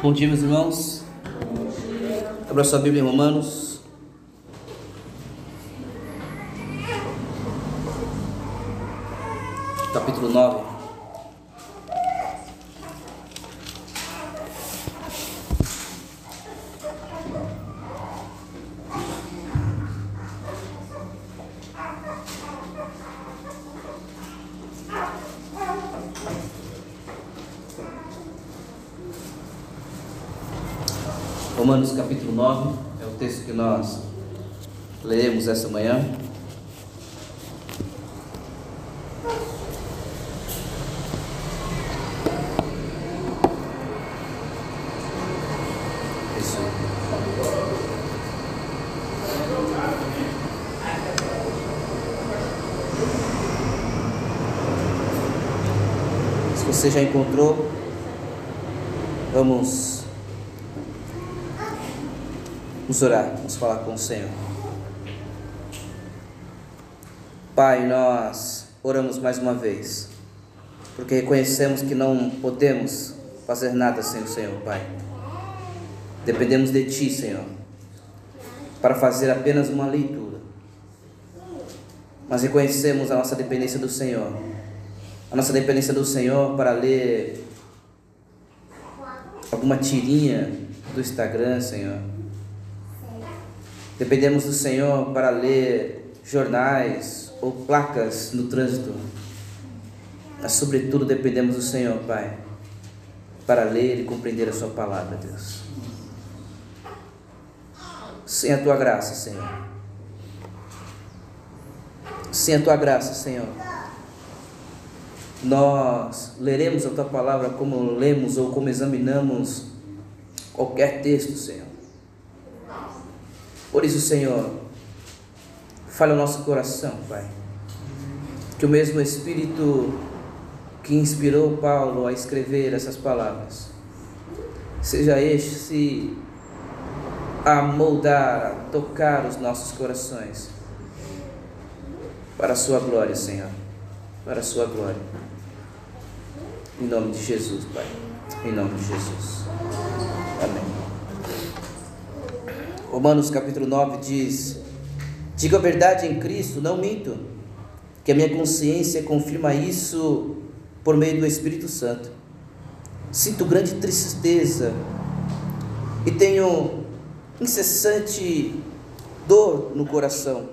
Bom dia, meus irmãos. Abra sua Bíblia em Romanos. Capítulo 9. Romanos capítulo 9 é o texto que nós leremos essa manhã. Você já encontrou, vamos Vamos orar, vamos falar com o Senhor. Pai, nós oramos mais uma vez, porque reconhecemos que não podemos fazer nada sem o Senhor, Pai. Dependemos de Ti, Senhor, para fazer apenas uma leitura. Mas reconhecemos a nossa dependência do Senhor, a nossa dependência do Senhor para ler alguma tirinha do Instagram, Senhor Dependemos do Senhor para ler jornais ou placas no trânsito. Mas, sobretudo, dependemos do Senhor, Pai, para ler e compreender a Sua palavra, Deus. Sem a Tua graça, Senhor. Sem a Tua graça, Senhor. Nós leremos a Tua palavra como lemos ou como examinamos qualquer texto, Senhor. Por isso, Senhor, fale o nosso coração, Pai. Que o mesmo Espírito que inspirou Paulo a escrever essas palavras, seja este a moldar, a tocar os nossos corações, para a Sua glória, Senhor, para a Sua glória. Em nome de Jesus, Pai. Em nome de Jesus. Amém. Romanos capítulo 9 diz: Digo a verdade em Cristo, não minto, que a minha consciência confirma isso por meio do Espírito Santo. Sinto grande tristeza e tenho incessante dor no coração,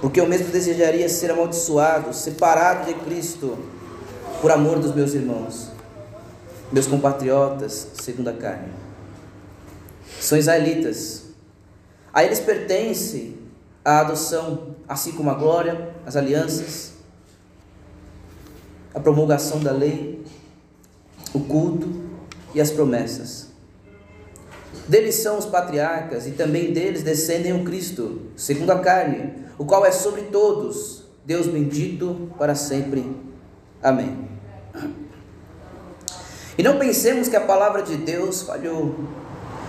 porque eu mesmo desejaria ser amaldiçoado, separado de Cristo, por amor dos meus irmãos, meus compatriotas, segundo a carne são israelitas. A eles pertence a adoção, assim como a glória, as alianças, a promulgação da lei, o culto e as promessas. Deles são os patriarcas e também deles descendem o Cristo, segundo a carne, o qual é sobre todos, Deus bendito para sempre. Amém. E não pensemos que a palavra de Deus falhou.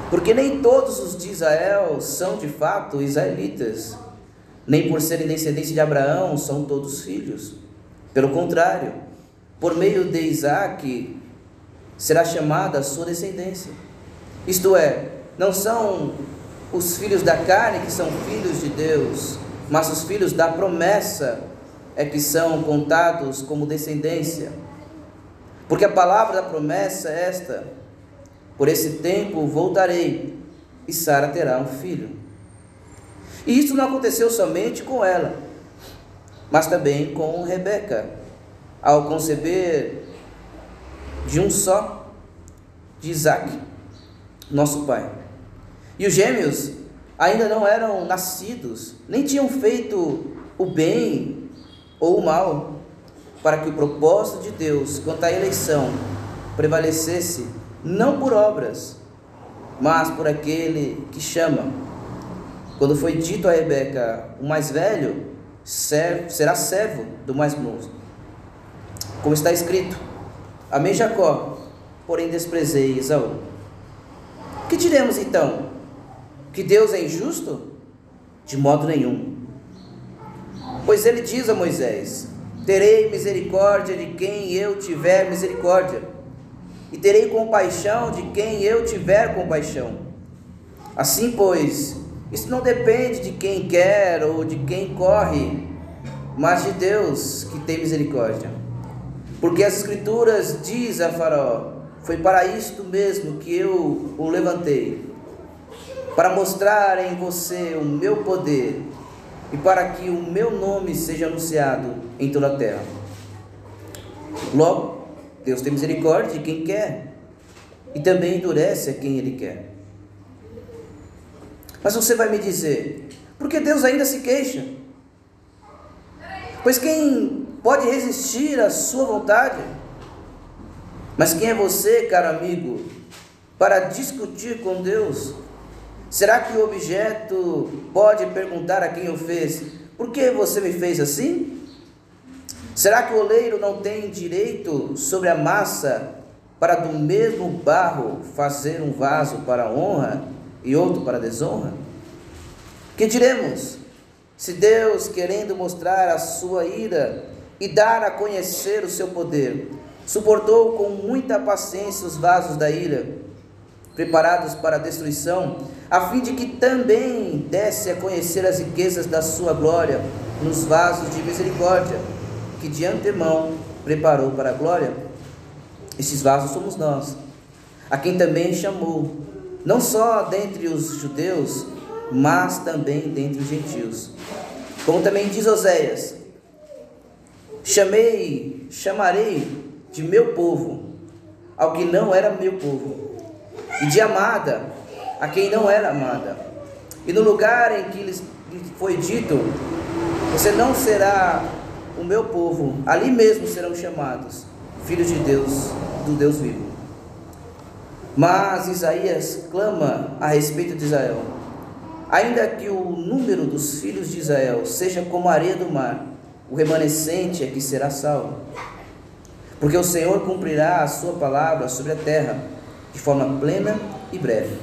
Porque nem todos os de Israel são de fato israelitas, nem por serem descendentes de Abraão são todos filhos. Pelo contrário, por meio de Isaac será chamada a sua descendência. Isto é, não são os filhos da carne que são filhos de Deus, mas os filhos da promessa é que são contados como descendência. Porque a palavra da promessa é esta: por esse tempo voltarei e Sara terá um filho. E isso não aconteceu somente com ela, mas também com Rebeca, ao conceber de um só, de Isaac, nosso pai. E os gêmeos ainda não eram nascidos, nem tinham feito o bem ou o mal, para que o propósito de Deus quanto à eleição prevalecesse não por obras, mas por aquele que chama. Quando foi dito a Rebeca, o mais velho servo, será servo do mais moço. Como está escrito: Amei Jacó, porém desprezei Esaú. Que diremos então? Que Deus é injusto? De modo nenhum. Pois ele diz a Moisés: Terei misericórdia de quem eu tiver misericórdia e terei compaixão de quem eu tiver compaixão. Assim, pois, isso não depende de quem quer ou de quem corre, mas de Deus que tem misericórdia. Porque as Escrituras diz a Faraó: Foi para isto mesmo que eu o levantei, para mostrar em você o meu poder e para que o meu nome seja anunciado em toda a terra. Logo, Deus tem misericórdia de quem quer e também endurece a quem Ele quer. Mas você vai me dizer, por que Deus ainda se queixa? Pois quem pode resistir à sua vontade? Mas quem é você, caro amigo, para discutir com Deus? Será que o objeto pode perguntar a quem o fez: Por que você me fez assim? Será que o oleiro não tem direito sobre a massa para do mesmo barro fazer um vaso para honra e outro para desonra? Que diremos? Se Deus, querendo mostrar a sua ira e dar a conhecer o seu poder, suportou com muita paciência os vasos da ira, preparados para a destruição, a fim de que também desse a conhecer as riquezas da sua glória nos vasos de misericórdia, que de antemão preparou para a glória. Esses vasos somos nós, a quem também chamou, não só dentre os judeus, mas também dentre os gentios. Como também diz Oséias: Chamei, chamarei de meu povo ao que não era meu povo, e de amada a quem não era amada. E no lugar em que lhes foi dito: Você não será o meu povo, ali mesmo serão chamados filhos de Deus, do Deus vivo. Mas Isaías clama a respeito de Israel: Ainda que o número dos filhos de Israel seja como a areia do mar, o remanescente é que será salvo. Porque o Senhor cumprirá a sua palavra sobre a terra de forma plena e breve.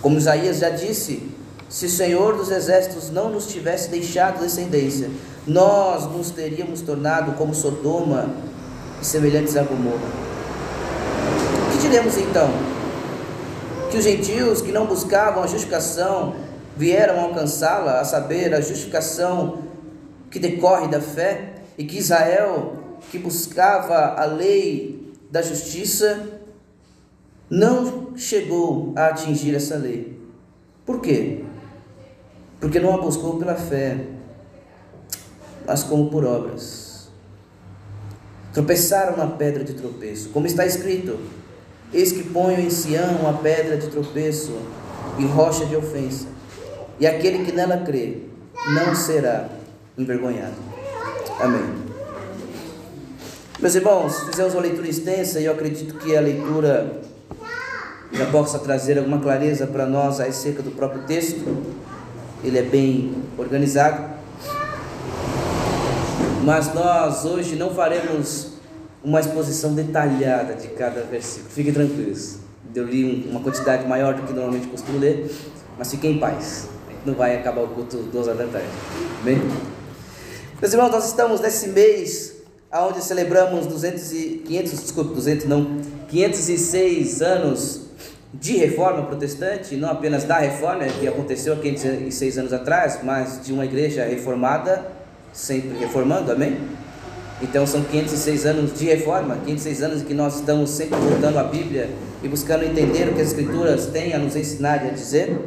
Como Isaías já disse, se o Senhor dos exércitos não nos tivesse deixado descendência, nós nos teríamos tornado como Sodoma e semelhantes a Gomorra. O que diremos então? Que os gentios que não buscavam a justificação vieram alcançá-la, a saber, a justificação que decorre da fé, e que Israel, que buscava a lei da justiça, não chegou a atingir essa lei. Por quê? Porque não a buscou pela fé, mas como por obras. Tropeçaram na pedra de tropeço, como está escrito: Eis que ponho em Sião uma pedra de tropeço e rocha de ofensa, e aquele que nela crê não será envergonhado. Amém. Meus irmãos, fizemos uma leitura extensa e eu acredito que a leitura já possa trazer alguma clareza para nós acerca do próprio texto. Ele é bem organizado. Mas nós hoje não faremos uma exposição detalhada de cada versículo. Fiquem tranquilos. Eu li uma quantidade maior do que normalmente costumo ler, mas fiquem em paz. Não vai acabar o culto duas horas da tarde. Bem? Meus irmãos, nós estamos nesse mês onde celebramos 200 e, 500, desculpe, 200 não, 506 anos de reforma protestante, não apenas da reforma que aconteceu há 506 anos atrás, mas de uma igreja reformada, sempre reformando, amém? Então são 506 anos de reforma, 506 anos em que nós estamos sempre voltando à Bíblia e buscando entender o que as Escrituras têm a nos ensinar e a dizer.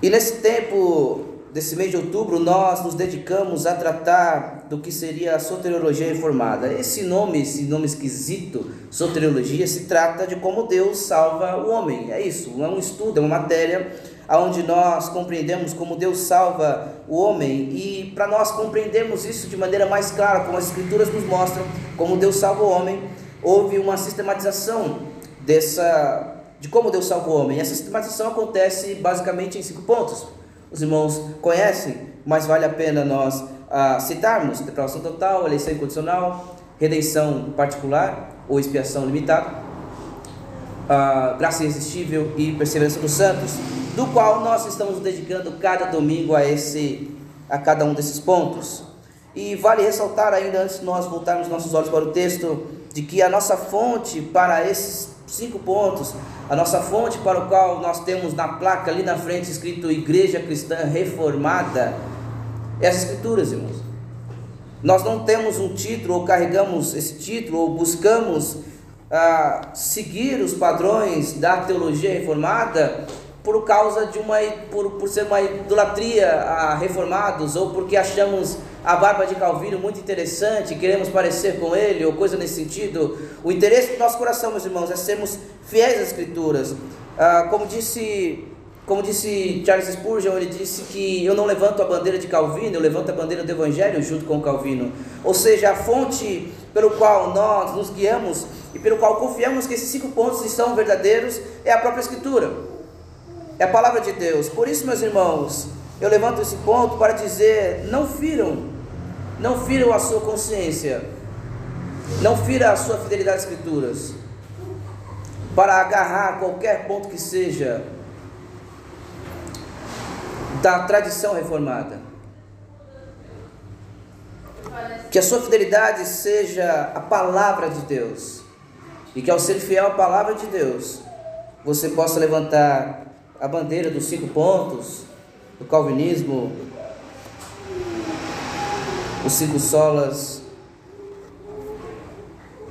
E nesse tempo desse mês de outubro, nós nos dedicamos a tratar do que seria a soteriologia reformada. Esse nome, esse nome esquisito, soteriologia, se trata de como Deus salva o homem. É isso, é um estudo, é uma matéria onde nós compreendemos como Deus salva o homem. E para nós compreendermos isso de maneira mais clara, como as escrituras nos mostram, como Deus salva o homem, houve uma sistematização dessa de como Deus salva o homem. Essa sistematização acontece basicamente em cinco pontos. Os irmãos conhecem, mas vale a pena nós ah, citarmos: depravação total, eleição incondicional, redenção particular ou expiação limitada, ah, graça irresistível e perseverança dos santos, do qual nós estamos dedicando cada domingo a esse a cada um desses pontos. E vale ressaltar ainda antes de nós voltarmos nossos olhos para o texto de que a nossa fonte para esses cinco pontos, a nossa fonte para o qual nós temos na placa ali na frente escrito Igreja Cristã Reformada, é as Escrituras, irmãos. Nós não temos um título, ou carregamos esse título, ou buscamos ah, seguir os padrões da teologia reformada por causa de uma por, por ser uma idolatria a reformados ou porque achamos a barba de Calvino muito interessante, queremos parecer com ele ou coisa nesse sentido. O interesse do nosso coração, meus irmãos, é sermos fiéis às escrituras. Ah, como disse como disse Charles Spurgeon, ele disse que eu não levanto a bandeira de Calvino, eu levanto a bandeira do Evangelho junto com Calvino. Ou seja, a fonte pelo qual nós nos guiamos e pelo qual confiamos que esses cinco pontos são verdadeiros é a própria Escritura, é a palavra de Deus. Por isso, meus irmãos, eu levanto esse ponto para dizer: não firam, não firam a sua consciência, não fira a sua fidelidade às Escrituras, para agarrar qualquer ponto que seja da tradição reformada. Que a sua fidelidade seja a palavra de Deus. E que ao ser fiel à palavra de Deus, você possa levantar a bandeira dos cinco pontos, do calvinismo, os cinco solas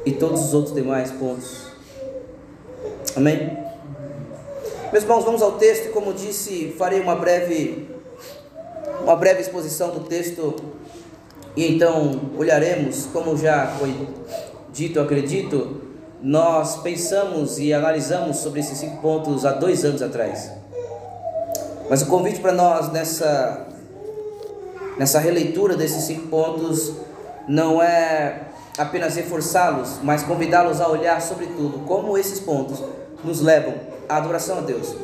e todos os outros demais pontos. Amém? Meus irmãos, vamos ao texto, como disse, farei uma breve uma breve exposição do texto e então olharemos, como já foi dito, acredito, nós pensamos e analisamos sobre esses cinco pontos há dois anos atrás. Mas o convite para nós nessa, nessa releitura desses cinco pontos não é apenas reforçá-los, mas convidá-los a olhar, sobretudo, como esses pontos nos levam a adoração a Deus.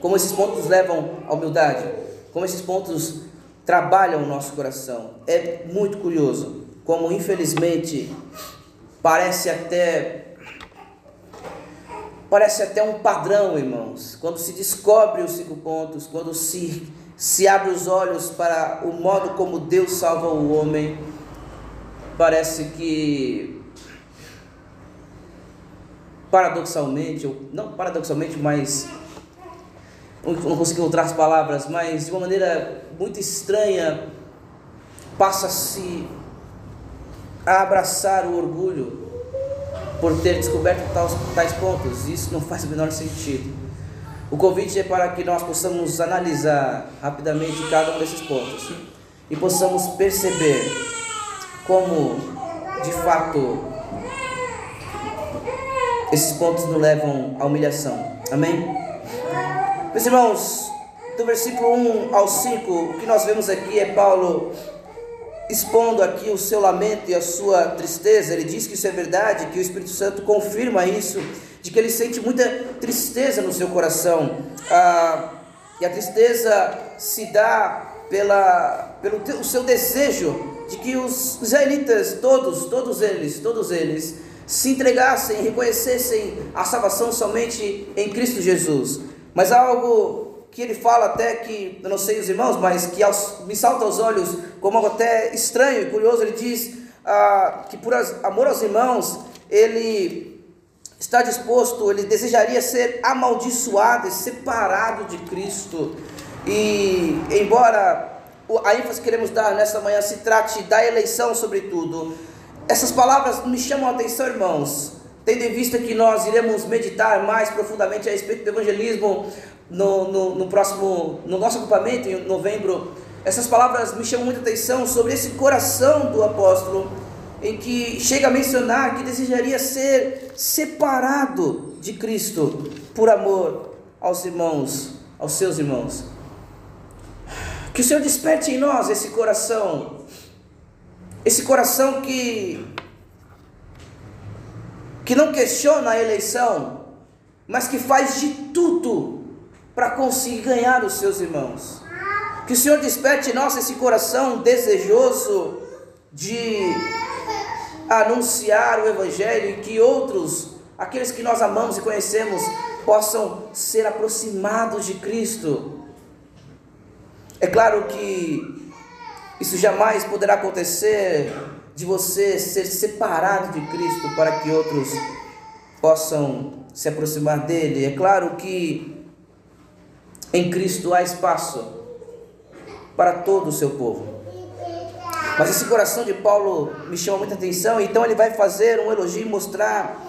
Como esses pontos levam à humildade, como esses pontos trabalham o nosso coração. É muito curioso como, infelizmente, parece até parece até um padrão, irmãos. Quando se descobre os cinco pontos, quando se se abre os olhos para o modo como Deus salva o homem, parece que paradoxalmente, ou não paradoxalmente, mas não consigo encontrar as palavras, mas de uma maneira muito estranha, passa-se a abraçar o orgulho por ter descoberto tais, tais pontos. Isso não faz o menor sentido. O convite é para que nós possamos analisar rapidamente cada um desses pontos e possamos perceber como, de fato, esses pontos nos levam à humilhação. Amém? Meus irmãos, do versículo 1 ao 5, o que nós vemos aqui é Paulo expondo aqui o seu lamento e a sua tristeza. Ele diz que isso é verdade, que o Espírito Santo confirma isso, de que ele sente muita tristeza no seu coração. Ah, e a tristeza se dá pela, pelo o seu desejo de que os israelitas, todos, todos eles, todos eles, se entregassem, reconhecessem a salvação somente em Cristo Jesus. Mas algo que ele fala até que, eu não sei os irmãos, mas que aos, me salta aos olhos como algo até estranho e curioso. Ele diz ah, que por amor aos irmãos, ele está disposto, ele desejaria ser amaldiçoado e separado de Cristo. E embora a ênfase que queremos dar nessa manhã se trate da eleição, sobretudo, essas palavras me chamam a atenção, irmãos, tendo em vista que nós iremos meditar mais profundamente a respeito do evangelismo no, no, no próximo, no nosso acampamento em novembro. Essas palavras me chamam muita atenção sobre esse coração do apóstolo, em que chega a mencionar que desejaria ser separado de Cristo por amor aos irmãos, aos seus irmãos. Que o Senhor desperte em nós esse coração esse coração que que não questiona a eleição, mas que faz de tudo para conseguir ganhar os seus irmãos. Que o Senhor desperte em nós esse coração desejoso de anunciar o Evangelho e que outros, aqueles que nós amamos e conhecemos, possam ser aproximados de Cristo. É claro que isso jamais poderá acontecer de você ser separado de Cristo para que outros possam se aproximar dele. É claro que em Cristo há espaço para todo o seu povo. Mas esse coração de Paulo me chama muita atenção, então ele vai fazer um elogio e mostrar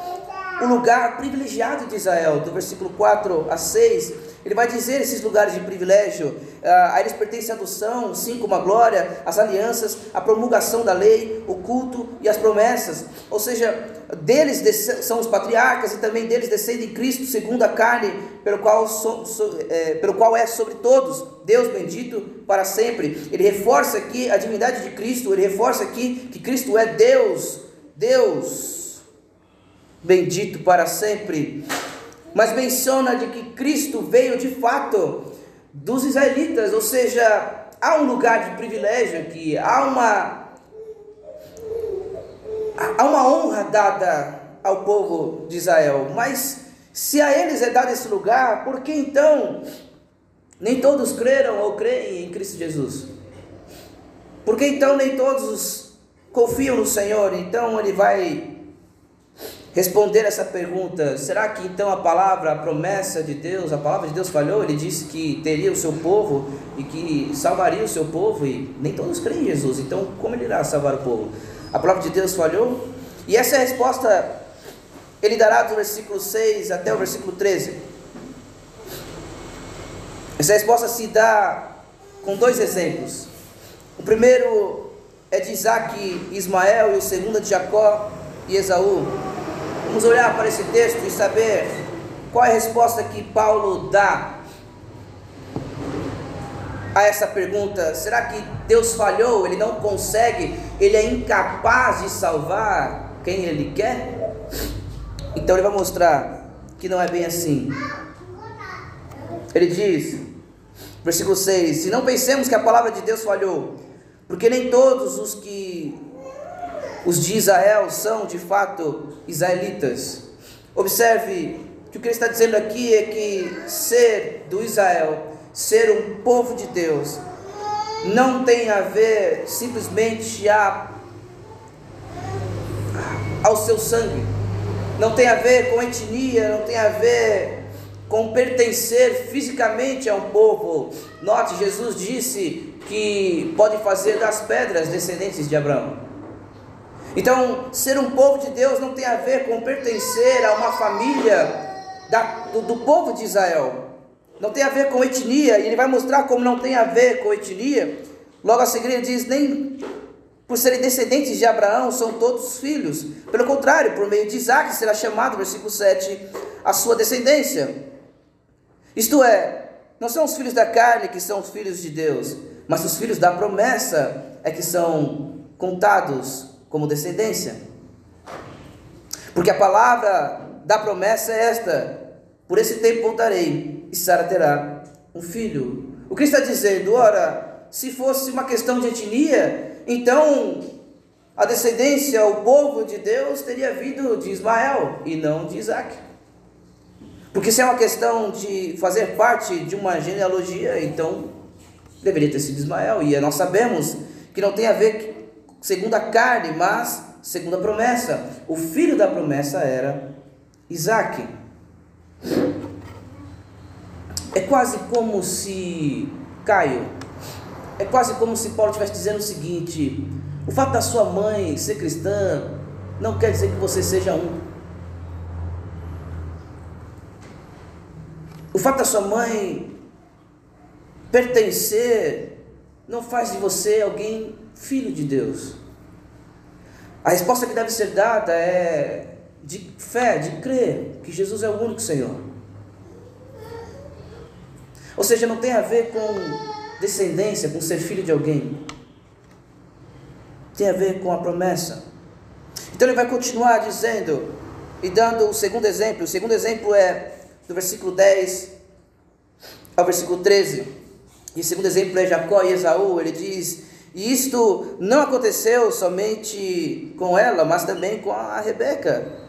o lugar privilegiado de Israel, do versículo 4 a 6. Ele vai dizer esses lugares de privilégio, ah, a eles pertence a adoção, sim, como a glória, as alianças, a promulgação da lei, o culto e as promessas. Ou seja, deles são os patriarcas e também deles descende Cristo segundo a carne, pelo qual, so, so, é, pelo qual é sobre todos, Deus bendito para sempre. Ele reforça aqui a divindade de Cristo, ele reforça aqui que Cristo é Deus, Deus bendito para sempre. Mas menciona de que Cristo veio de fato dos israelitas, ou seja, há um lugar de privilégio aqui, há uma há uma honra dada ao povo de Israel, mas se a eles é dado esse lugar, por que então nem todos creram ou creem em Cristo Jesus? Por que então nem todos confiam no Senhor? Então ele vai responder essa pergunta: será que então a palavra, a promessa de Deus, a palavra de Deus falhou? Ele disse que teria o seu povo e que salvaria o seu povo, e nem todos creem em Jesus, então como ele irá salvar o povo? A palavra de Deus falhou? E essa é a resposta, ele dará do versículo 6 até o versículo 13. Essa resposta se dá com dois exemplos. O primeiro é de Isaac e Ismael, e o segundo é de Jacó e Esaú. Vamos olhar para esse texto e saber qual é a resposta que Paulo dá a essa pergunta: será que Deus falhou? Ele não consegue? Ele é incapaz de salvar quem ele quer? Então ele vai mostrar que não é bem assim. Ele diz, versículo 6: Se não pensemos que a palavra de Deus falhou, porque nem todos os que os de Israel são de fato israelitas. Observe que o que ele está dizendo aqui é que ser do Israel ser um povo de Deus não tem a ver simplesmente a, ao seu sangue, não tem a ver com etnia, não tem a ver com pertencer fisicamente a um povo. Note, Jesus disse que pode fazer das pedras descendentes de Abraão. Então, ser um povo de Deus não tem a ver com pertencer a uma família da, do, do povo de Israel não tem a ver com etnia, e ele vai mostrar como não tem a ver com etnia. Logo a seguir ele diz: nem por serem descendentes de Abraão são todos filhos. Pelo contrário, por meio de Isaac será chamado, versículo 7, a sua descendência. Isto é, não são os filhos da carne que são os filhos de Deus, mas os filhos da promessa é que são contados como descendência. Porque a palavra da promessa é esta: por esse tempo voltarei e Sara terá um filho. O que está dizendo? Ora, se fosse uma questão de etnia, então a descendência, o povo de Deus teria vindo de Ismael e não de Isaac. Porque se é uma questão de fazer parte de uma genealogia, então deveria ter sido Ismael. E nós sabemos que não tem a ver segundo a carne, mas segundo a promessa. O filho da promessa era Isaac. É quase como se, Caio, é quase como se Paulo estivesse dizendo o seguinte: o fato da sua mãe ser cristã não quer dizer que você seja um. O fato da sua mãe pertencer não faz de você alguém filho de Deus. A resposta que deve ser dada é de fé, de crer que Jesus é o único Senhor. Ou seja, não tem a ver com descendência, com ser filho de alguém. Tem a ver com a promessa. Então ele vai continuar dizendo e dando o segundo exemplo. O segundo exemplo é do versículo 10 ao versículo 13. E o segundo exemplo é Jacó e Esaú. Ele diz: E isto não aconteceu somente com ela, mas também com a Rebeca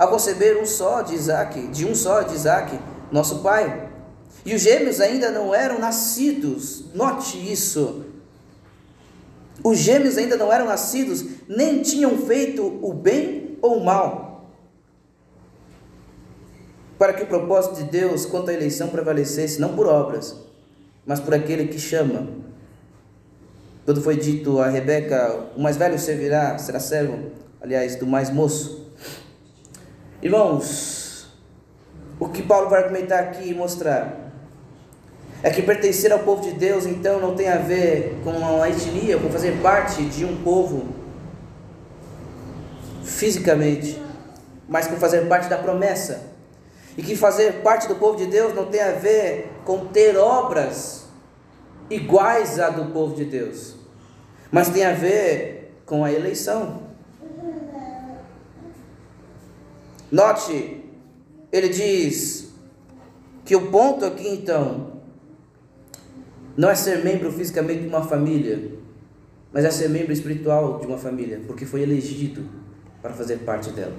a conceber um só de Isaac, de um só de Isaac, nosso pai. E os gêmeos ainda não eram nascidos, note isso. Os gêmeos ainda não eram nascidos, nem tinham feito o bem ou o mal. Para que o propósito de Deus quanto à eleição prevalecesse, não por obras, mas por aquele que chama. Quando foi dito a Rebeca, o mais velho servirá, será servo, aliás, do mais moço. Irmãos, o que Paulo vai argumentar aqui e mostrar é que pertencer ao povo de Deus então não tem a ver com uma etnia, com fazer parte de um povo fisicamente, mas com fazer parte da promessa. E que fazer parte do povo de Deus não tem a ver com ter obras iguais à do povo de Deus, mas tem a ver com a eleição. Note, ele diz que o ponto aqui então não é ser membro fisicamente de uma família, mas é ser membro espiritual de uma família, porque foi elegido para fazer parte dela.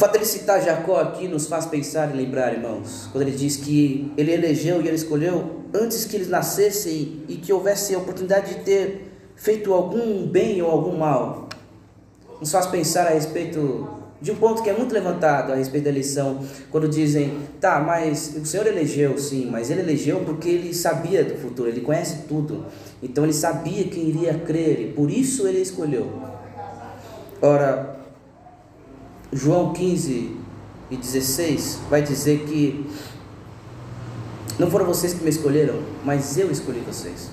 Fato de ele citar Jacó aqui nos faz pensar e lembrar, irmãos, quando ele diz que ele elegeu e ele escolheu antes que eles nascessem e que houvesse a oportunidade de ter feito algum bem ou algum mal nos faz pensar a respeito de um ponto que é muito levantado a respeito da eleição, quando dizem, tá, mas o Senhor elegeu, sim, mas ele elegeu porque ele sabia do futuro, ele conhece tudo, então ele sabia quem iria crer, e por isso ele escolheu. Ora, João 15 e 16 vai dizer que não foram vocês que me escolheram, mas eu escolhi vocês.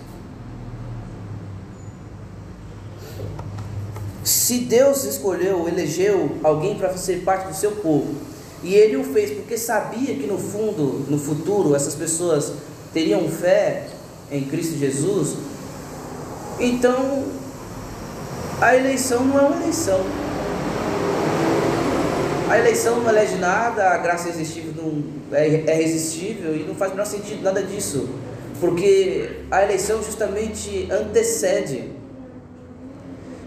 Se Deus escolheu, elegeu alguém para ser parte do seu povo, e ele o fez porque sabia que no fundo, no futuro, essas pessoas teriam fé em Cristo Jesus, então a eleição não é uma eleição. A eleição não elege nada, a graça irresistível não é, é resistível e não faz o menor sentido nada disso, porque a eleição justamente antecede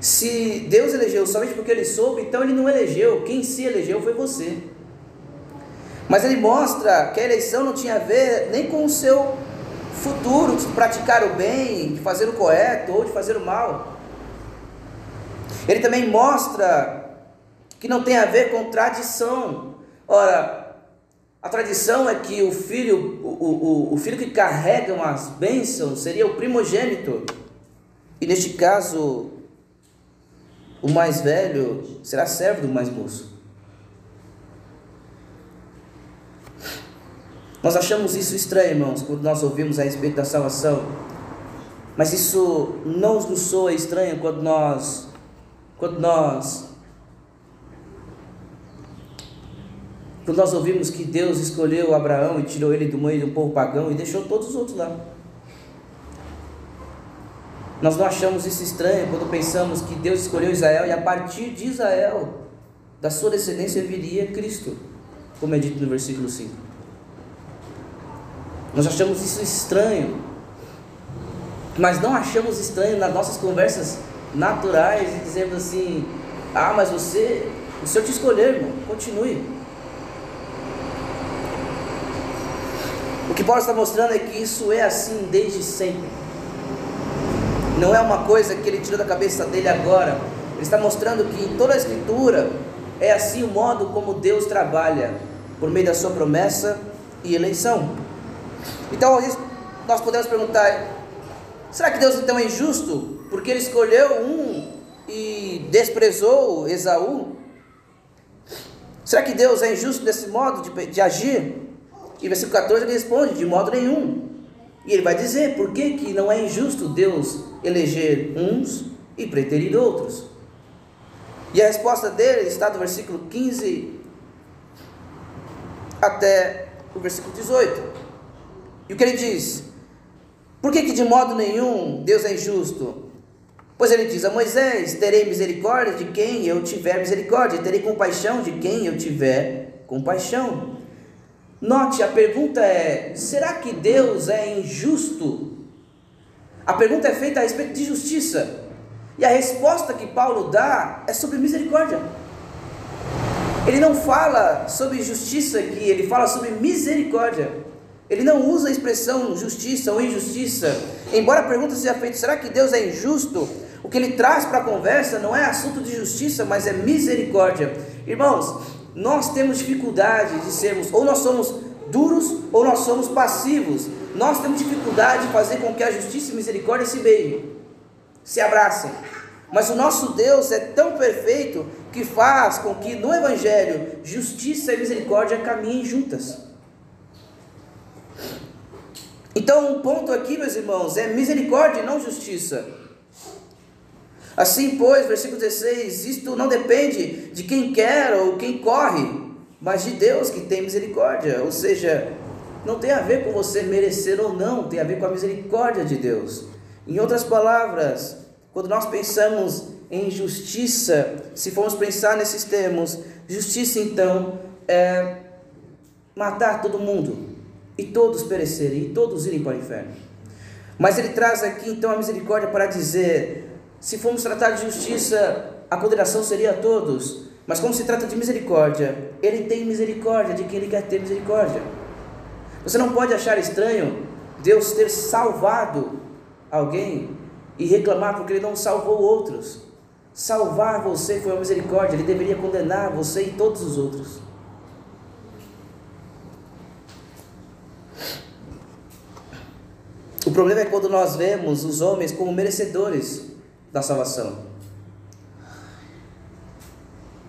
se Deus elegeu somente porque ele soube, então ele não elegeu. Quem se elegeu foi você. Mas ele mostra que a eleição não tinha a ver nem com o seu futuro, de praticar o bem, de fazer o correto ou de fazer o mal. Ele também mostra que não tem a ver com tradição. Ora, a tradição é que o filho, o, o, o filho que carrega as bênçãos seria o primogênito. E neste caso, o mais velho será servo do mais moço. Nós achamos isso estranho, irmãos, quando nós ouvimos a respeito da salvação. Mas isso não nos soa estranho quando nós quando nós quando nós ouvimos que Deus escolheu Abraão e tirou ele do meio do povo pagão e deixou todos os outros lá. Nós não achamos isso estranho quando pensamos que Deus escolheu Israel e a partir de Israel, da sua descendência, viria Cristo, como é dito no versículo 5. Nós achamos isso estranho, mas não achamos estranho nas nossas conversas naturais e dizemos assim: Ah, mas você, o Senhor te escolheu, irmão, continue. Que Paulo está mostrando é que isso é assim desde sempre. Não é uma coisa que ele tirou da cabeça dele agora. Ele está mostrando que em toda a Escritura é assim o modo como Deus trabalha, por meio da sua promessa e eleição. Então, nós podemos perguntar: será que Deus então é injusto? Porque ele escolheu um e desprezou Esaú? Será que Deus é injusto desse modo de, de agir? E versículo 14 ele responde: de modo nenhum. E ele vai dizer por que, que não é injusto Deus eleger uns e preterir outros. E a resposta dele está do versículo 15 até o versículo 18. E o que ele diz? Por que, que de modo nenhum Deus é injusto? Pois ele diz a Moisés: Terei misericórdia de quem eu tiver misericórdia, terei compaixão de quem eu tiver compaixão. Note, a pergunta é: será que Deus é injusto? A pergunta é feita a respeito de justiça. E a resposta que Paulo dá é sobre misericórdia. Ele não fala sobre justiça aqui, ele fala sobre misericórdia. Ele não usa a expressão justiça ou injustiça. Embora a pergunta seja feita, será que Deus é injusto? O que ele traz para a conversa não é assunto de justiça, mas é misericórdia. Irmãos, nós temos dificuldade de sermos, ou nós somos duros, ou nós somos passivos. Nós temos dificuldade de fazer com que a justiça e misericórdia se beijem, se abracem. Mas o nosso Deus é tão perfeito que faz com que no Evangelho justiça e misericórdia caminhem juntas. Então, o um ponto aqui, meus irmãos, é misericórdia e não justiça. Assim, pois, versículo 16: isto não depende de quem quer ou quem corre, mas de Deus que tem misericórdia. Ou seja, não tem a ver com você merecer ou não, tem a ver com a misericórdia de Deus. Em outras palavras, quando nós pensamos em justiça, se formos pensar nesses termos, justiça então é matar todo mundo e todos perecerem e todos irem para o inferno. Mas ele traz aqui então a misericórdia para dizer: se formos tratar de justiça, a condenação seria a todos. Mas como se trata de misericórdia, ele tem misericórdia de quem ele quer ter misericórdia. Você não pode achar estranho Deus ter salvado alguém e reclamar porque ele não salvou outros. Salvar você foi uma misericórdia, ele deveria condenar você e todos os outros. O problema é quando nós vemos os homens como merecedores da salvação.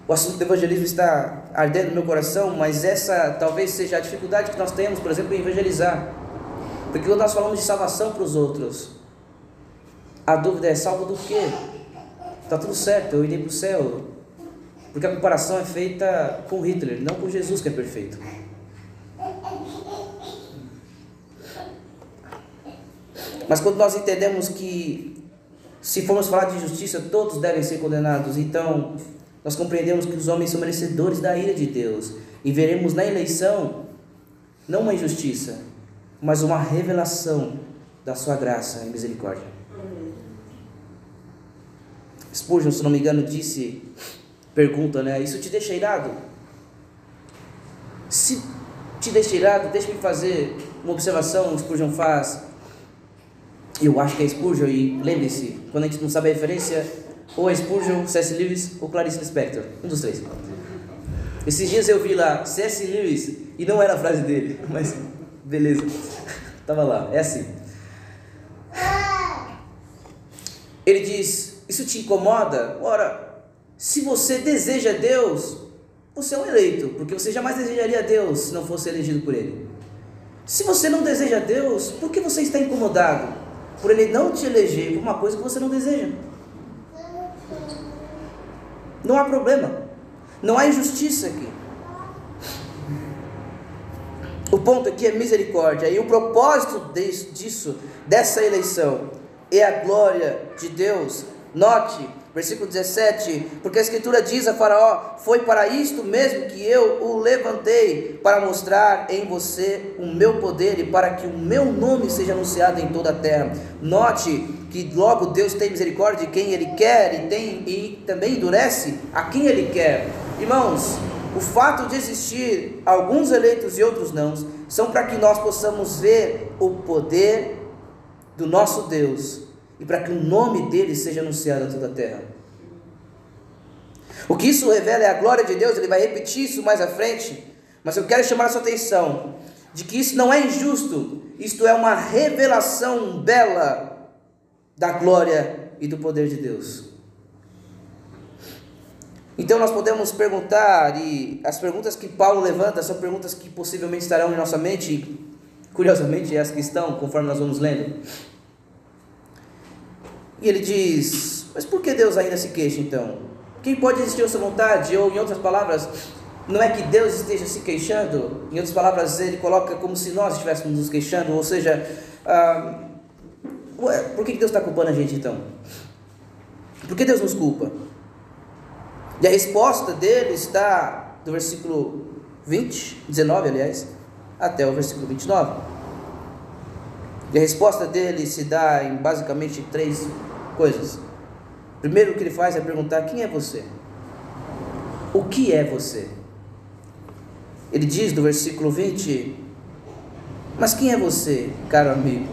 O assunto do evangelismo está ardendo no meu coração, mas essa talvez seja a dificuldade que nós temos, por exemplo, em evangelizar. Porque quando nós falamos de salvação para os outros, a dúvida é: salvo do quê? Está tudo certo, eu irei para o céu. Porque a comparação é feita com Hitler, não com Jesus que é perfeito. Mas quando nós entendemos que, se formos falar de justiça, todos devem ser condenados, então nós compreendemos que os homens são merecedores da ira de Deus e veremos na eleição não uma injustiça, mas uma revelação da sua graça e misericórdia. Spurgeon, se não me engano, disse, pergunta, né? Isso te deixa irado? Se te deixa irado, deixa-me fazer uma observação, Spurgeon faz. Eu acho que é Spurgeon, e lembre-se, quando a gente não sabe a referência, ou é Spurgeon, C.S. Lewis ou Clarice Lispector, um dos três. Esses dias eu vi lá C.S. Lewis, e não era a frase dele, mas beleza, tava lá, é assim. Ele diz: Isso te incomoda? Ora, se você deseja Deus, você é um eleito, porque você jamais desejaria Deus se não fosse elegido por Ele. Se você não deseja Deus, por que você está incomodado? Por Ele não te eleger por uma coisa que você não deseja. Não há problema. Não há injustiça aqui. O ponto aqui é misericórdia. E o propósito disso, dessa eleição, é a glória de Deus. Note, versículo 17: Porque a Escritura diz a Faraó: Foi para isto mesmo que eu o levantei, para mostrar em você o meu poder e para que o meu nome seja anunciado em toda a terra. Note que logo Deus tem misericórdia de quem Ele quer e, tem, e também endurece a quem Ele quer. Irmãos, o fato de existir alguns eleitos e outros não, são para que nós possamos ver o poder do nosso Deus e para que o nome dele seja anunciado a toda a terra. O que isso revela é a glória de Deus, ele vai repetir isso mais à frente, mas eu quero chamar a sua atenção de que isso não é injusto, isto é uma revelação bela da glória e do poder de Deus. Então nós podemos perguntar, e as perguntas que Paulo levanta são perguntas que possivelmente estarão em nossa mente, curiosamente é as que estão, conforme nós vamos lendo. E ele diz: Mas por que Deus ainda se queixa então? Quem pode existir a sua vontade? Ou, em outras palavras, não é que Deus esteja se queixando, em outras palavras, ele coloca como se nós estivéssemos nos queixando, ou seja, ah, Ué, por que Deus está culpando a gente então? Por que Deus nos culpa? E a resposta dele está do versículo 20, 19, aliás, até o versículo 29. E a resposta dele se dá em basicamente três coisas. Primeiro, o que ele faz é perguntar: quem é você? O que é você? Ele diz do versículo 20: Mas quem é você, caro amigo,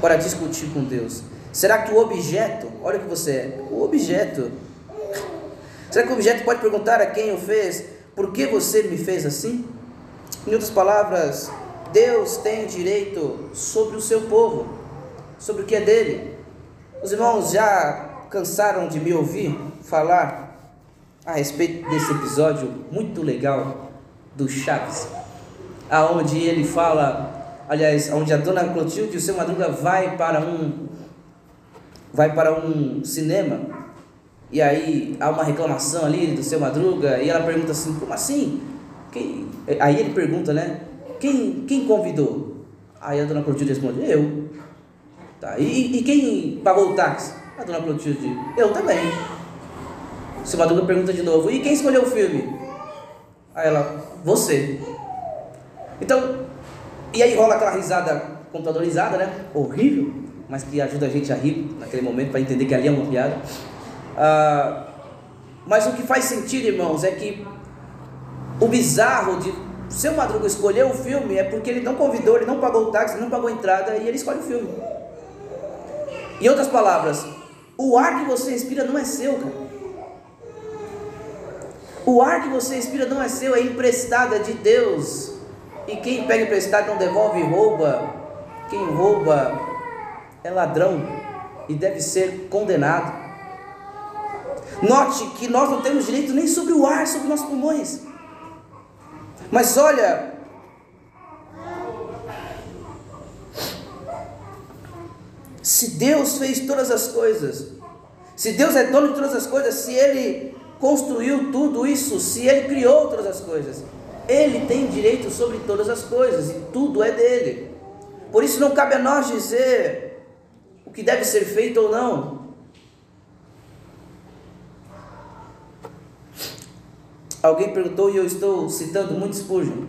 para discutir com Deus? Será que o objeto, olha o que você é, o objeto, será que o objeto pode perguntar a quem o fez, por que você me fez assim? Em outras palavras, Deus tem direito sobre o seu povo, sobre o que é dele. Os irmãos já cansaram de me ouvir falar a respeito desse episódio muito legal do Chaves, aonde ele fala, aliás, onde a dona Clotilde e o seu Madruga vai para um vai para um cinema e aí há uma reclamação ali do seu Madruga e ela pergunta assim, como assim? Quem? Aí ele pergunta, né? Quem, quem convidou? Aí a dona Clotilde responde, eu. Tá. E, e quem pagou o táxi? A dona Clotilde, eu também. Seu Madruga pergunta de novo, e quem escolheu o filme? Aí ela, você. Então, e aí rola aquela risada computadorizada, né? Horrível, mas que ajuda a gente a rir naquele momento para entender que ali é uma piada. Ah, mas o que faz sentido, irmãos, é que o bizarro de seu Madruga escolher o filme é porque ele não convidou, ele não pagou o táxi, ele não pagou a entrada e ele escolhe o filme. Em outras palavras, o ar que você respira não é seu, cara. O ar que você respira não é seu, é emprestado, é de Deus. E quem pega emprestado não devolve rouba. Quem rouba é ladrão e deve ser condenado. Note que nós não temos direito nem sobre o ar, sobre nossos pulmões. Mas olha, se Deus fez todas as coisas, se Deus é dono de todas as coisas, se Ele construiu tudo isso, se Ele criou todas as coisas, Ele tem direito sobre todas as coisas e tudo é dele. Por isso não cabe a nós dizer o que deve ser feito ou não. Alguém perguntou e eu estou citando muito Spurgeon.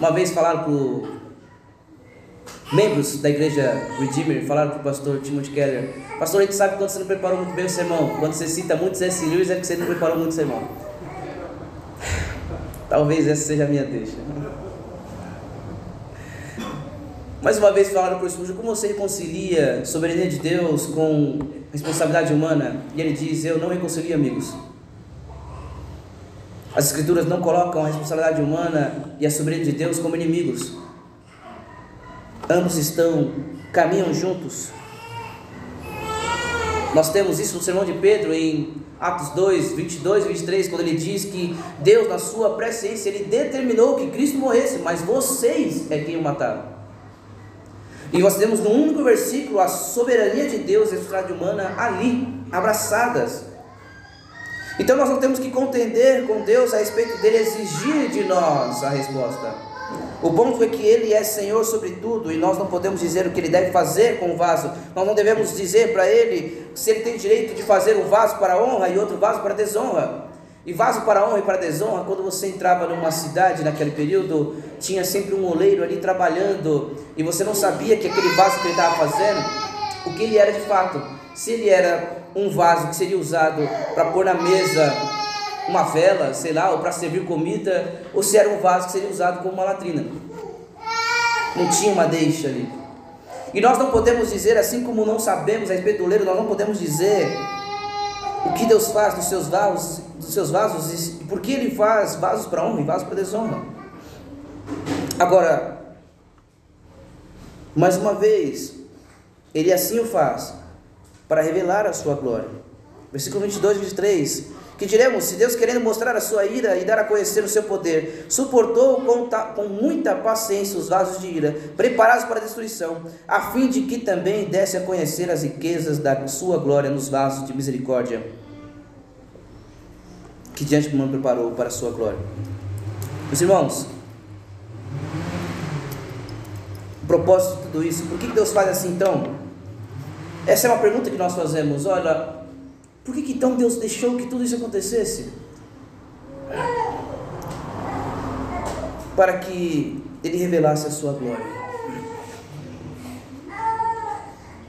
Uma vez falaram para membros da igreja Redeemer falaram para o pastor Timothy Keller: Pastor, a gente sabe quando você não preparou muito bem o sermão. Quando você cita muito C.S. Lewis é que você não preparou muito o sermão. Talvez essa seja a minha deixa. Mais uma vez falaram para o Spurgeon como você reconcilia soberania de Deus com responsabilidade humana. E ele diz: Eu não reconcilio, amigos. As Escrituras não colocam a responsabilidade humana e a soberania de Deus como inimigos. Ambos estão, caminham juntos. Nós temos isso no sermão de Pedro em Atos 2, 22 e 23, quando ele diz que Deus, na sua presciência, ele determinou que Cristo morresse, mas vocês é quem o mataram. E nós temos no único versículo a soberania de Deus e a responsabilidade humana ali, abraçadas. Então nós não temos que contender com Deus a respeito dele exigir de nós a resposta. O ponto é que Ele é Senhor sobre tudo e nós não podemos dizer o que Ele deve fazer com o vaso. Nós não devemos dizer para Ele se Ele tem direito de fazer um vaso para honra e outro vaso para desonra. E vaso para honra e para desonra, quando você entrava numa cidade naquele período, tinha sempre um oleiro ali trabalhando e você não sabia que aquele vaso que ele estava fazendo, o que ele era de fato. Se ele era um vaso que seria usado para pôr na mesa uma vela, sei lá, ou para servir comida, ou se era um vaso que seria usado como uma latrina. Não tinha uma deixa ali. E nós não podemos dizer, assim como não sabemos a respeito do oleiro, nós não podemos dizer o que Deus faz dos seus vasos, dos seus vasos e por que Ele faz vasos para honra e vasos para desonra. Agora, mais uma vez, Ele assim o faz para revelar a sua glória. Versículo 22 e 23. Que diremos, se Deus querendo mostrar a sua ira e dar a conhecer o seu poder, suportou com, com muita paciência os vasos de ira, preparados para a destruição, a fim de que também desse a conhecer as riquezas da sua glória nos vasos de misericórdia, que diante do mundo preparou para a sua glória. Meus irmãos, o propósito de tudo isso, por que Deus faz assim então? Essa é uma pergunta que nós fazemos. Olha, por que, que então Deus deixou que tudo isso acontecesse? Para que Ele revelasse a sua glória.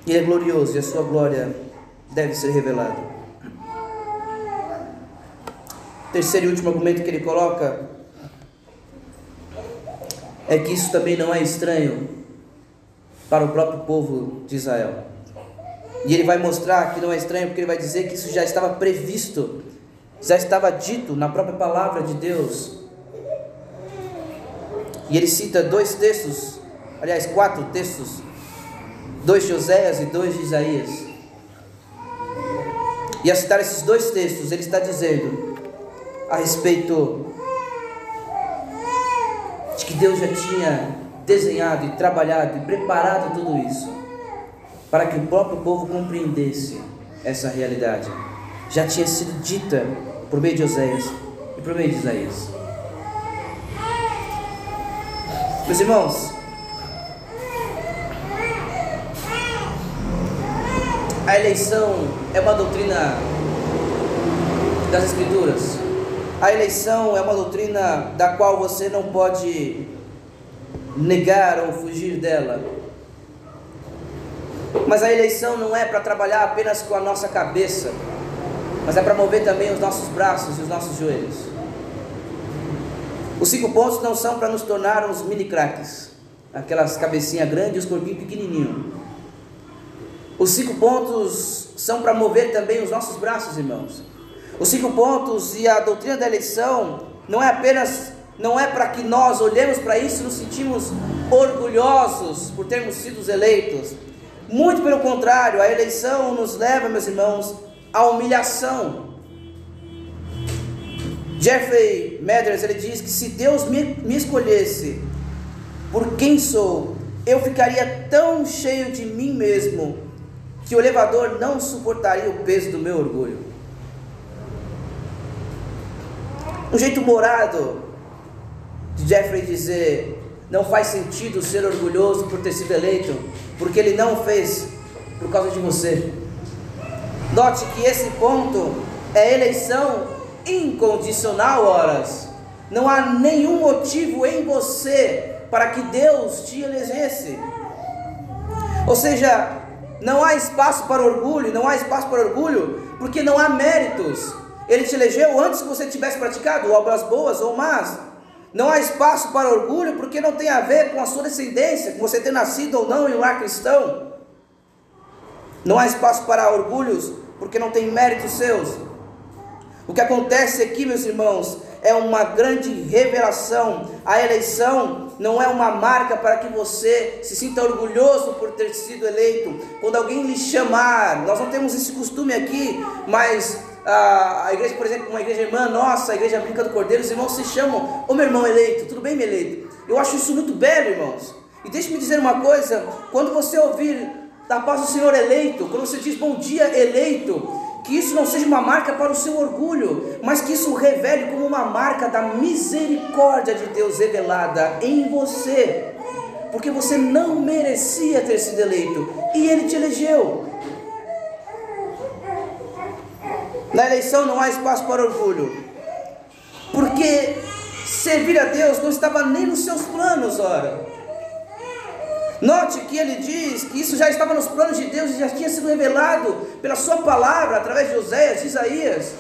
Ele é glorioso e a sua glória deve ser revelada. Terceiro e último argumento que ele coloca é que isso também não é estranho para o próprio povo de Israel. E ele vai mostrar que não é estranho, porque ele vai dizer que isso já estava previsto, já estava dito na própria palavra de Deus. E ele cita dois textos, aliás, quatro textos, dois de Oséias e dois de Isaías. E a citar esses dois textos, ele está dizendo a respeito de que Deus já tinha desenhado e trabalhado e preparado tudo isso para que o próprio povo compreendesse essa realidade. Já tinha sido dita por meio de Oséias e por meio de Isaías. Meus irmãos, a eleição é uma doutrina das Escrituras. A eleição é uma doutrina da qual você não pode negar ou fugir dela. Mas a eleição não é para trabalhar apenas com a nossa cabeça, mas é para mover também os nossos braços e os nossos joelhos. Os cinco pontos não são para nos tornar uns mini craques, aquelas cabecinhas grandes e os corpinhos pequenininhos. Os cinco pontos são para mover também os nossos braços, irmãos. Os cinco pontos e a doutrina da eleição não é apenas não é para que nós olhemos para isso e nos sentimos orgulhosos por termos sido eleitos, muito pelo contrário, a eleição nos leva, meus irmãos, à humilhação. Jeffrey Meders ele diz que se Deus me, me escolhesse por quem sou, eu ficaria tão cheio de mim mesmo que o elevador não suportaria o peso do meu orgulho. Um jeito morado de Jeffrey dizer não faz sentido ser orgulhoso por ter sido eleito, porque ele não fez por causa de você. Note que esse ponto é eleição incondicional, horas. Não há nenhum motivo em você para que Deus te elegesse. Ou seja, não há espaço para orgulho, não há espaço para orgulho, porque não há méritos. Ele te elegeu antes que você tivesse praticado obras boas ou más. Não há espaço para orgulho porque não tem a ver com a sua descendência, com você ter nascido ou não em um lar cristão. Não há espaço para orgulhos porque não tem méritos seus. O que acontece aqui, meus irmãos, é uma grande revelação. A eleição não é uma marca para que você se sinta orgulhoso por ter sido eleito. Quando alguém lhe chamar, nós não temos esse costume aqui, mas a, igreja, por exemplo, uma igreja irmã nossa, a igreja Brinca do Cordeiro, os irmãos se chamam, ô meu irmão eleito, tudo bem, meu eleito? Eu acho isso muito belo, irmãos. E deixe-me dizer uma coisa: quando você ouvir da paz do Senhor eleito, quando você diz bom dia eleito, que isso não seja uma marca para o seu orgulho, mas que isso revele como uma marca da misericórdia de Deus revelada em você, porque você não merecia ter sido eleito e Ele te elegeu. Na eleição não há espaço para orgulho, porque servir a Deus não estava nem nos seus planos, ora. Note que ele diz que isso já estava nos planos de Deus e já tinha sido revelado pela sua palavra, através de Oséias, de Isaías,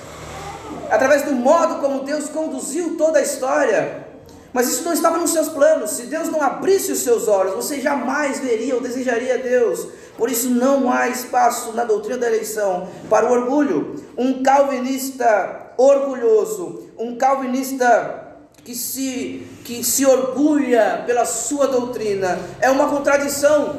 através do modo como Deus conduziu toda a história. Mas isso não estava nos seus planos. Se Deus não abrisse os seus olhos, você jamais veria ou desejaria Deus. Por isso não há espaço na doutrina da eleição para o orgulho. Um calvinista orgulhoso, um calvinista que se, que se orgulha pela sua doutrina, é uma contradição,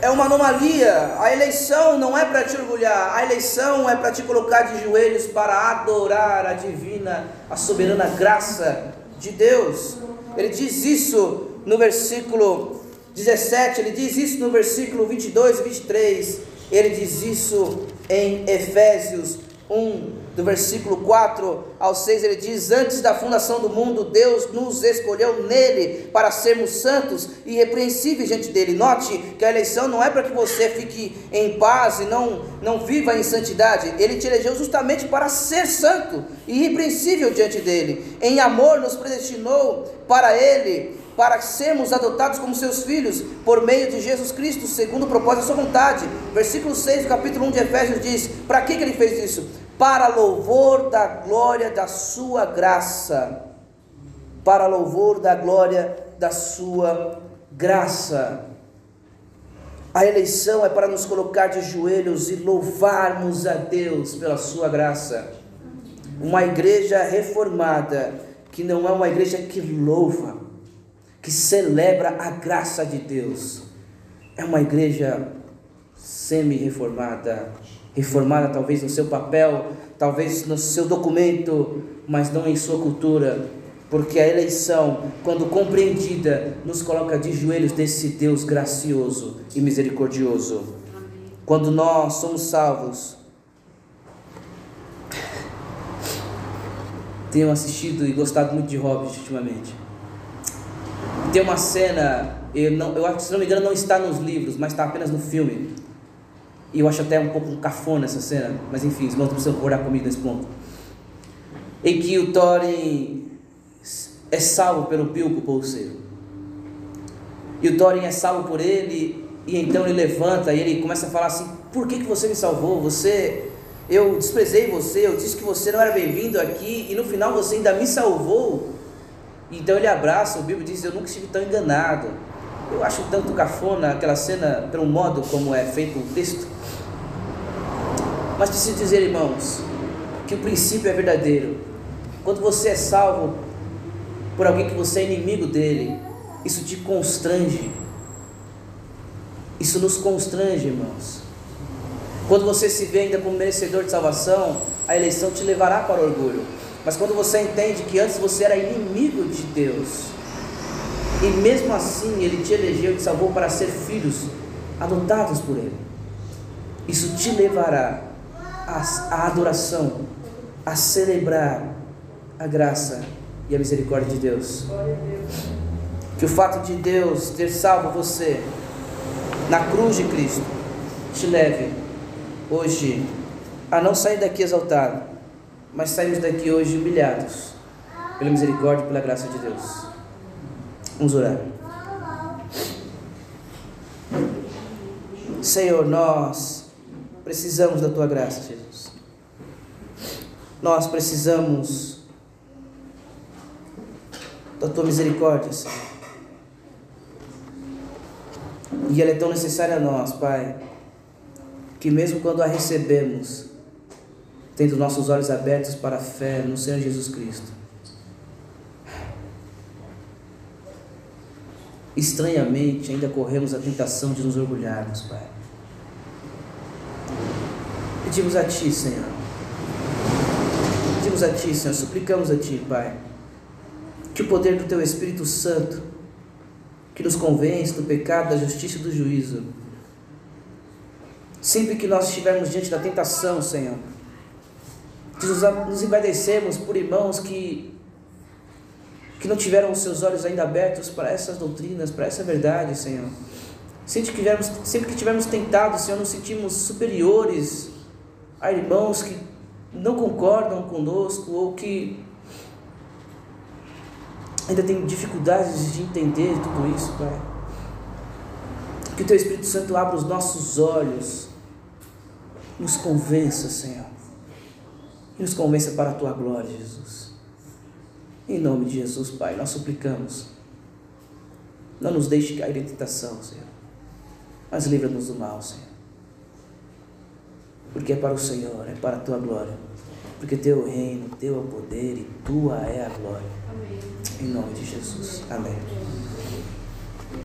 é uma anomalia. A eleição não é para te orgulhar, a eleição é para te colocar de joelhos para adorar a divina, a soberana graça de Deus. Ele diz isso no versículo 17, ele diz isso no versículo 22 e 23, ele diz isso em Efésios 1, do versículo 4 ao 6, ele diz: Antes da fundação do mundo, Deus nos escolheu nele para sermos santos e irrepreensíveis diante dele. Note que a eleição não é para que você fique em paz e não, não viva em santidade. Ele te elegeu justamente para ser santo e irrepreensível diante dele. Em amor, nos predestinou para ele para sermos adotados como seus filhos por meio de Jesus Cristo, segundo o propósito da sua vontade. Versículo 6 do capítulo 1 de Efésios diz: Para que, que ele fez isso? para louvor da glória da sua graça, para louvor da glória da sua graça. A eleição é para nos colocar de joelhos e louvarmos a Deus pela sua graça. Uma igreja reformada, que não é uma igreja que louva, que celebra a graça de Deus, é uma igreja semi-reformada, reformada talvez no seu papel, talvez no seu documento, mas não em sua cultura, porque a eleição, quando compreendida, nos coloca de joelhos desse Deus gracioso e misericordioso. Quando nós somos salvos, tenho assistido e gostado muito de Hobbit ultimamente. Tem uma cena, eu, não, eu acho que se não me engano não está nos livros, mas está apenas no filme. E eu acho até um pouco cafona essa cena, mas enfim, os irmãos precisam orar comigo nesse ponto. Em que o Thorin é salvo pelo Bilbo Bolseiro. E o Thorin é salvo por ele, e então ele levanta e ele começa a falar assim: Por que, que você me salvou? Você, eu desprezei você, eu disse que você não era bem-vindo aqui, e no final você ainda me salvou. Então ele abraça o Bilbo e diz: Eu nunca estive tão enganado. Eu acho tanto cafona aquela cena, pelo modo como é feito o texto. Mas preciso dizer, irmãos, que o princípio é verdadeiro. Quando você é salvo por alguém que você é inimigo dele, isso te constrange. Isso nos constrange, irmãos. Quando você se vê ainda como merecedor de salvação, a eleição te levará para o orgulho. Mas quando você entende que antes você era inimigo de Deus, e mesmo assim Ele te elegeu e te salvou para ser filhos adotados por Ele, isso te levará à adoração, a celebrar a graça e a misericórdia de Deus. Que o fato de Deus ter salvo você na cruz de Cristo te leve hoje a não sair daqui exaltado, mas saímos daqui hoje humilhados pela misericórdia e pela graça de Deus. Vamos orar. Senhor, nós precisamos da tua graça, Jesus. Nós precisamos da tua misericórdia, Senhor. E ela é tão necessária a nós, Pai, que mesmo quando a recebemos, tendo nossos olhos abertos para a fé no Senhor Jesus Cristo, estranhamente ainda corremos a tentação de nos orgulharmos, Pai. Pedimos a Ti, Senhor. Pedimos a Ti, Senhor, suplicamos a Ti, Pai, que o poder do Teu Espírito Santo, que nos convence do pecado, da justiça e do juízo, sempre que nós estivermos diante da tentação, Senhor, nos envaidecemos por irmãos que que não tiveram os seus olhos ainda abertos para essas doutrinas, para essa verdade, Senhor. Sempre que tivermos, sempre que tivermos tentado, Senhor, nos sentimos superiores a irmãos que não concordam conosco ou que ainda têm dificuldades de entender tudo isso, Pai. Que o Teu Espírito Santo abra os nossos olhos, nos convença, Senhor, e nos convença para a Tua glória, Jesus. Em nome de Jesus, Pai, nós suplicamos. Não nos deixe cair em tentação, Senhor. Mas livra-nos do mal, Senhor. Porque é para o Senhor, é para a tua glória. Porque teu reino, teu é o poder e tua é a glória. Amém. Em nome de Jesus. Amém.